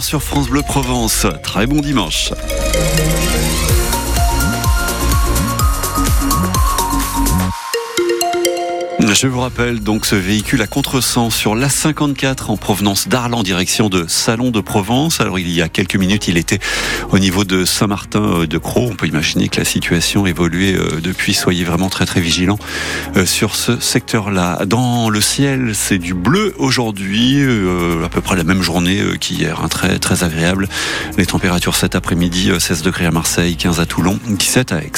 Sur France Bleu Provence, très bon dimanche. Je vous rappelle donc ce véhicule à contresens sur l'A54 en provenance d'Arles en direction de Salon de Provence. Alors il y a quelques minutes, il était au niveau de Saint-Martin euh, de Croix. On peut imaginer que la situation évoluait euh, depuis. Soyez vraiment très très vigilants euh, sur ce secteur-là. Dans le ciel, c'est du bleu aujourd'hui, à peu près la même journée qu'hier, hein, très très agréable. Les températures cet après-midi 16 degrés à Marseille, 15 à Toulon, 17 à Aix.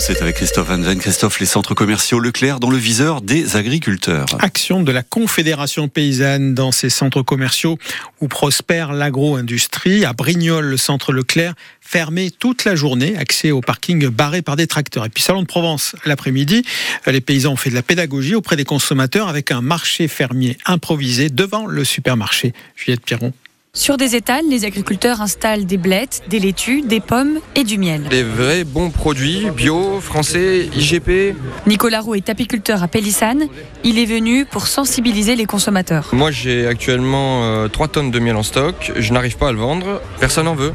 C'est avec Christophe Van Ven. Christophe, les centres commerciaux Leclerc dans le viseur des agriculteurs. Action de la Confédération paysanne dans ces centres commerciaux où prospère l'agro-industrie. À Brignoles, le centre Leclerc fermé toute la journée, accès au parking barré par des tracteurs. Et puis Salon de Provence, l'après-midi, les paysans ont fait de la pédagogie auprès des consommateurs avec un marché fermier improvisé devant le supermarché. Juliette Pierron. Sur des étals, les agriculteurs installent des blettes, des laitues, des pommes et du miel. Des vrais bons produits, bio, français, IGP. Nicolas Roux est apiculteur à Pélissane. Il est venu pour sensibiliser les consommateurs. Moi j'ai actuellement 3 euh, tonnes de miel en stock. Je n'arrive pas à le vendre. Personne n'en veut.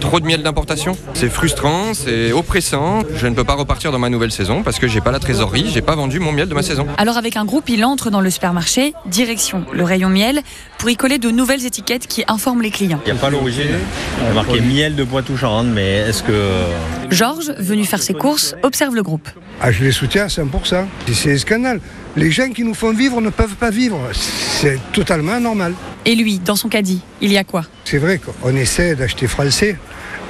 Trop de miel d'importation. C'est frustrant, c'est oppressant. Je ne peux pas repartir dans ma nouvelle saison parce que j'ai pas la trésorerie, j'ai pas vendu mon miel de ma saison. Alors avec un groupe, il entre dans le supermarché, direction le rayon miel, pour y coller de nouvelles étiquettes qui informent les clients. Il n'y a pas l'origine, il a marqué miel de Poitou-Charentes, mais est-ce que... Georges, venu faire ses courses, observe le groupe. Ah, je les soutiens à 100%. C'est un scandale. Les gens qui nous font vivre ne peuvent pas vivre. C'est totalement normal. Et lui, dans son caddie, il y a quoi? C'est vrai qu'on essaie d'acheter français,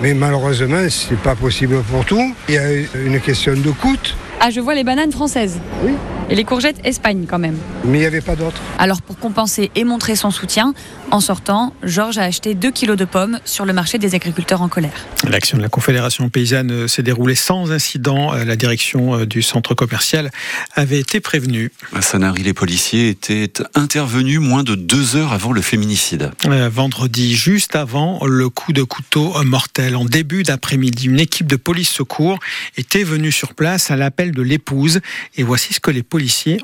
mais malheureusement, c'est pas possible pour tout. Il y a une question de coût. Ah, je vois les bananes françaises. Oui. Et les courgettes Espagne quand même. Mais il n'y avait pas d'autres. Alors pour compenser et montrer son soutien, en sortant, Georges a acheté 2 kilos de pommes sur le marché des agriculteurs en colère. L'action de la Confédération paysanne euh, s'est déroulée sans incident. Euh, la direction euh, du centre commercial avait été prévenue. À Sanary, les policiers étaient intervenus moins de deux heures avant le féminicide. Vendredi, juste avant le coup de couteau mortel. En début d'après-midi, une équipe de police secours était venue sur place à l'appel de l'épouse. Et voici ce que les policiers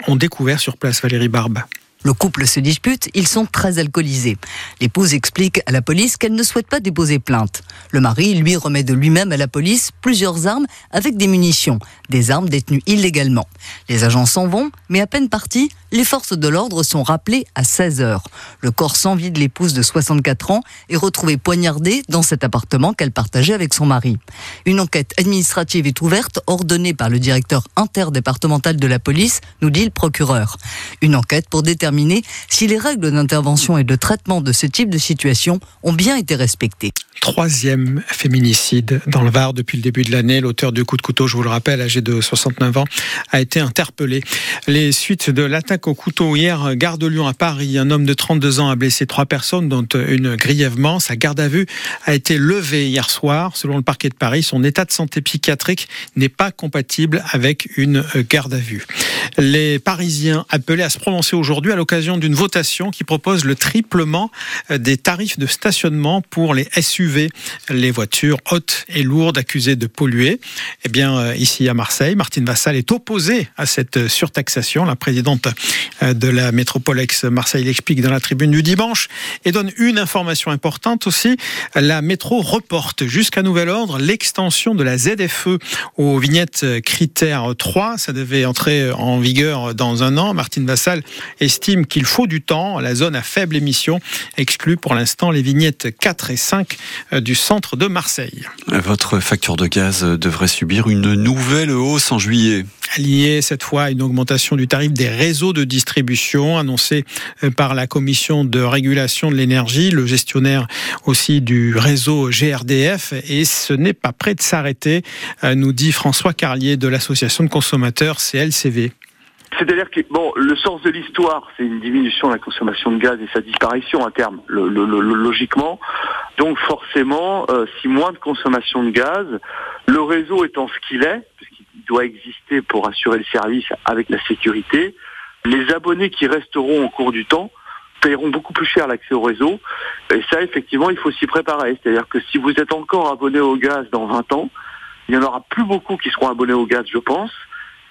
ont découvert sur place, Valérie Barbe. Le couple se dispute, ils sont très alcoolisés. L'épouse explique à la police qu'elle ne souhaite pas déposer plainte. Le mari, lui, remet de lui-même à la police plusieurs armes avec des munitions, des armes détenues illégalement. Les agents s'en vont, mais à peine partis, les forces de l'ordre sont rappelées à 16 heures. Le corps sans vie de l'épouse de 64 ans est retrouvé poignardé dans cet appartement qu'elle partageait avec son mari. Une enquête administrative est ouverte, ordonnée par le directeur interdépartemental de la police, nous dit le procureur. Une enquête pour déterminer si les règles d'intervention et de traitement de ce type de situation ont bien été respectées. Troisième féminicide dans le Var depuis le début de l'année. L'auteur du coup de couteau, je vous le rappelle, âgé de 69 ans, a été interpellé. Les suites de l'attaque au couteau hier, gare de Lyon à Paris, un homme de 32 ans a blessé trois personnes, dont une grièvement. Sa garde à vue a été levée hier soir. Selon le parquet de Paris, son état de santé psychiatrique n'est pas compatible avec une garde à vue. Les Parisiens appelés à se prononcer aujourd'hui à l'occasion d'une votation qui propose le triplement des tarifs de stationnement pour les SUV, les voitures hautes et lourdes accusées de polluer. Eh bien, euh, ici à Marseille, Martine Vassal est opposée à cette surtaxation. La présidente de la métropole ex-Marseille l'explique dans la tribune du dimanche et donne une information importante aussi. La métro reporte jusqu'à nouvel ordre l'extension de la ZFE aux vignettes critères 3. Ça devait entrer en vigueur dans un an. Martine Vassal estime qu'il faut du temps. La zone à faible émission exclut pour l'instant les vignettes 4 et 5 euh, du centre de Marseille. Votre facture de gaz devrait subir une nouvelle hausse en juillet liée cette fois à une augmentation du tarif des réseaux de distribution annoncée euh, par la commission de régulation de l'énergie, le gestionnaire aussi du réseau GRDF, et ce n'est pas prêt de s'arrêter, euh, nous dit François Carlier de l'association de consommateurs CLCV. C'est-à-dire que bon, le sens de l'histoire, c'est une diminution de la consommation de gaz et sa disparition à terme, logiquement. Donc forcément, euh, si moins de consommation de gaz, le réseau étant ce qu'il est, puisqu'il doit exister pour assurer le service avec la sécurité, les abonnés qui resteront au cours du temps paieront beaucoup plus cher l'accès au réseau. Et ça, effectivement, il faut s'y préparer. C'est-à-dire que si vous êtes encore abonné au gaz dans 20 ans, il n'y en aura plus beaucoup qui seront abonnés au gaz, je pense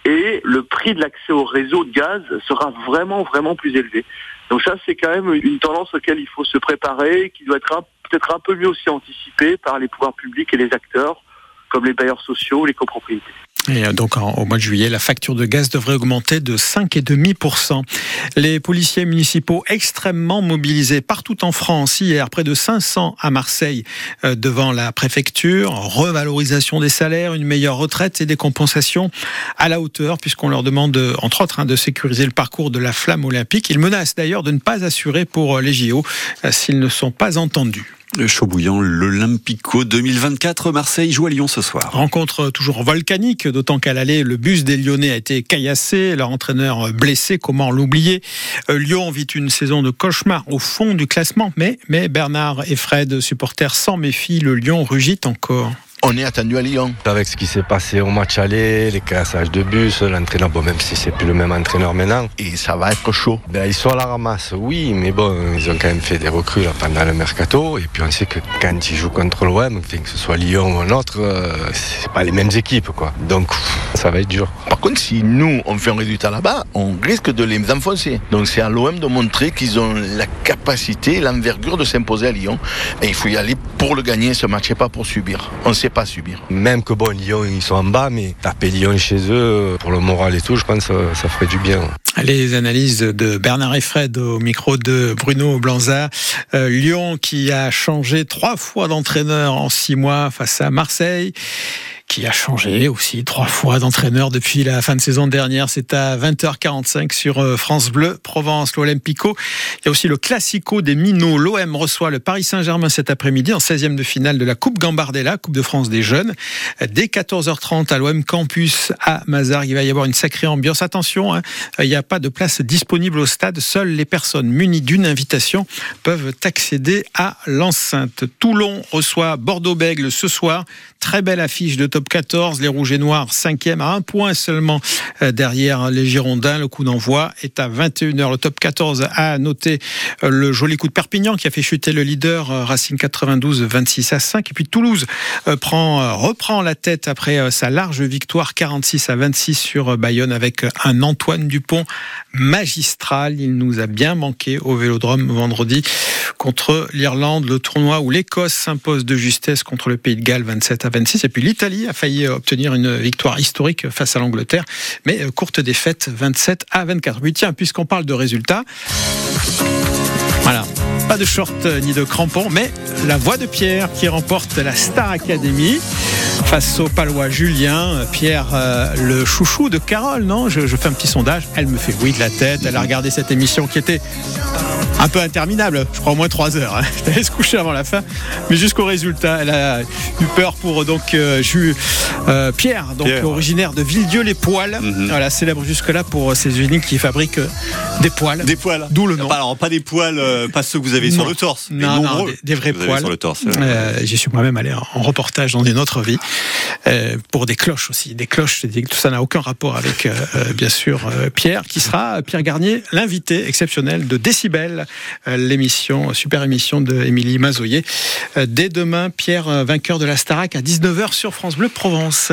et le prix de l'accès au réseau de gaz sera vraiment, vraiment plus élevé. Donc ça, c'est quand même une tendance auquel il faut se préparer, qui doit être peut-être un peu mieux aussi anticipée par les pouvoirs publics et les acteurs, comme les bailleurs sociaux, les copropriétés. Et euh, donc au mois de juillet, la facture de gaz devrait augmenter de 5,5%. Les policiers municipaux extrêmement mobilisés partout en France hier, près de 500 à Marseille euh, devant la préfecture, revalorisation des salaires, une meilleure retraite et des compensations à la hauteur puisqu'on leur demande entre autres hein, de sécuriser le parcours de la flamme olympique. Ils menacent d'ailleurs de ne pas assurer pour les JO euh, s'ils ne sont pas entendus. Chaud bouillant, l'Olympico 2024, Marseille joue à Lyon ce soir. Rencontre toujours volcanique, d'autant qu'à l'aller, le bus des Lyonnais a été caillassé, leur entraîneur blessé, comment l'oublier? Euh, Lyon vit une saison de cauchemar au fond du classement, mais, mais Bernard et Fred, supporters sans méfie, le Lyon rugit encore on est attendu à Lyon. Avec ce qui s'est passé au match aller, les cassages de bus, l'entraîneur, bon, même si c'est plus le même entraîneur maintenant. Et ça va être chaud. Ben, ils sont à la ramasse, oui, mais bon, ils ont quand même fait des recrues pendant le mercato. Et puis on sait que quand ils jouent contre l'OM, que ce soit Lyon ou un autre, euh, c'est pas les mêmes équipes, quoi. Donc, ça va être dur. Par contre, si nous, on fait un résultat là-bas, on risque de les enfoncer. Donc, c'est à l'OM de montrer qu'ils ont la capacité, l'envergure de s'imposer à Lyon. Et il faut y aller pour le gagner, ce match, et pas pour subir. On sait pas subir. Même que bon, Lyon, ils sont en bas, mais taper Lyon chez eux, pour le moral et tout, je pense que ça, ferait du bien. Les analyses de Bernard et Fred au micro de Bruno Blanza. Euh, Lyon qui a changé trois fois d'entraîneur en six mois face à Marseille qui a changé aussi trois fois d'entraîneur depuis la fin de saison dernière. C'est à 20h45 sur euh, France Bleu, Provence, l'Olympico. Il y a aussi le Classico des Minots. L'OM reçoit le Paris Saint-Germain cet après-midi en 16e de finale de la Coupe Gambardella, Coupe de France des jeunes. Dès 14h30 à l'OM Campus à Mazar, il va y avoir une sacrée ambiance. Attention, hein, il n'y a pas de place disponible au stade. Seules les personnes munies d'une invitation peuvent accéder à l'enceinte. Toulon reçoit Bordeaux-Bègle ce soir. Très belle affiche de top 14. Les Rouges et Noirs, cinquième à un point seulement euh, derrière les Girondins. Le coup d'envoi est à 21h. Le top 14 a noté euh, le joli coup de Perpignan qui a fait chuter le leader euh, Racing 92 26 à 5. Et puis Toulouse prend, reprend la tête après sa large victoire 46 à 26 sur Bayonne avec un Antoine Dupont magistral. Il nous a bien manqué au Vélodrome vendredi contre l'Irlande, le tournoi où l'Écosse s'impose de justesse contre le Pays de Galles 27 à 26. Et puis l'Italie failli obtenir une victoire historique face à l'Angleterre, mais courte défaite 27 à 24. Oui, tiens, puisqu'on parle de résultats. Voilà. Pas de short ni de crampons, mais la voix de Pierre qui remporte la Star Academy face au palois Julien. Pierre, euh, le chouchou de Carole, non? Je, je, fais un petit sondage. Elle me fait oui de la tête. Elle a regardé cette émission qui était un peu interminable, je crois au moins 3 heures. Hein. Je allée se coucher avant la fin, mais jusqu'au résultat, elle a eu peur pour donc euh, euh Pierre, donc originaire de Villedieu-les-Poils. Mhm. Voilà, célèbre jusque-là pour ses usines qui fabriquent euh, des poils. Des poils. D'où le nom. alors pas des poils, euh, pas ceux que vous avez sur le torse. Non, non des, vrais poils. Sur le torse. J'y suis moi-même allé en reportage dans une autre vie pour des cloches aussi, des cloches. Tout ça n'a aucun rapport avec bien sûr Pierre, qui sera Pierre Garnier, l'invité exceptionnel de Décibel l'émission, super émission de Émilie Mazoyer. Euh, dès demain, Pierre, euh, vainqueur de la Starac à 19h sur France Bleu Provence.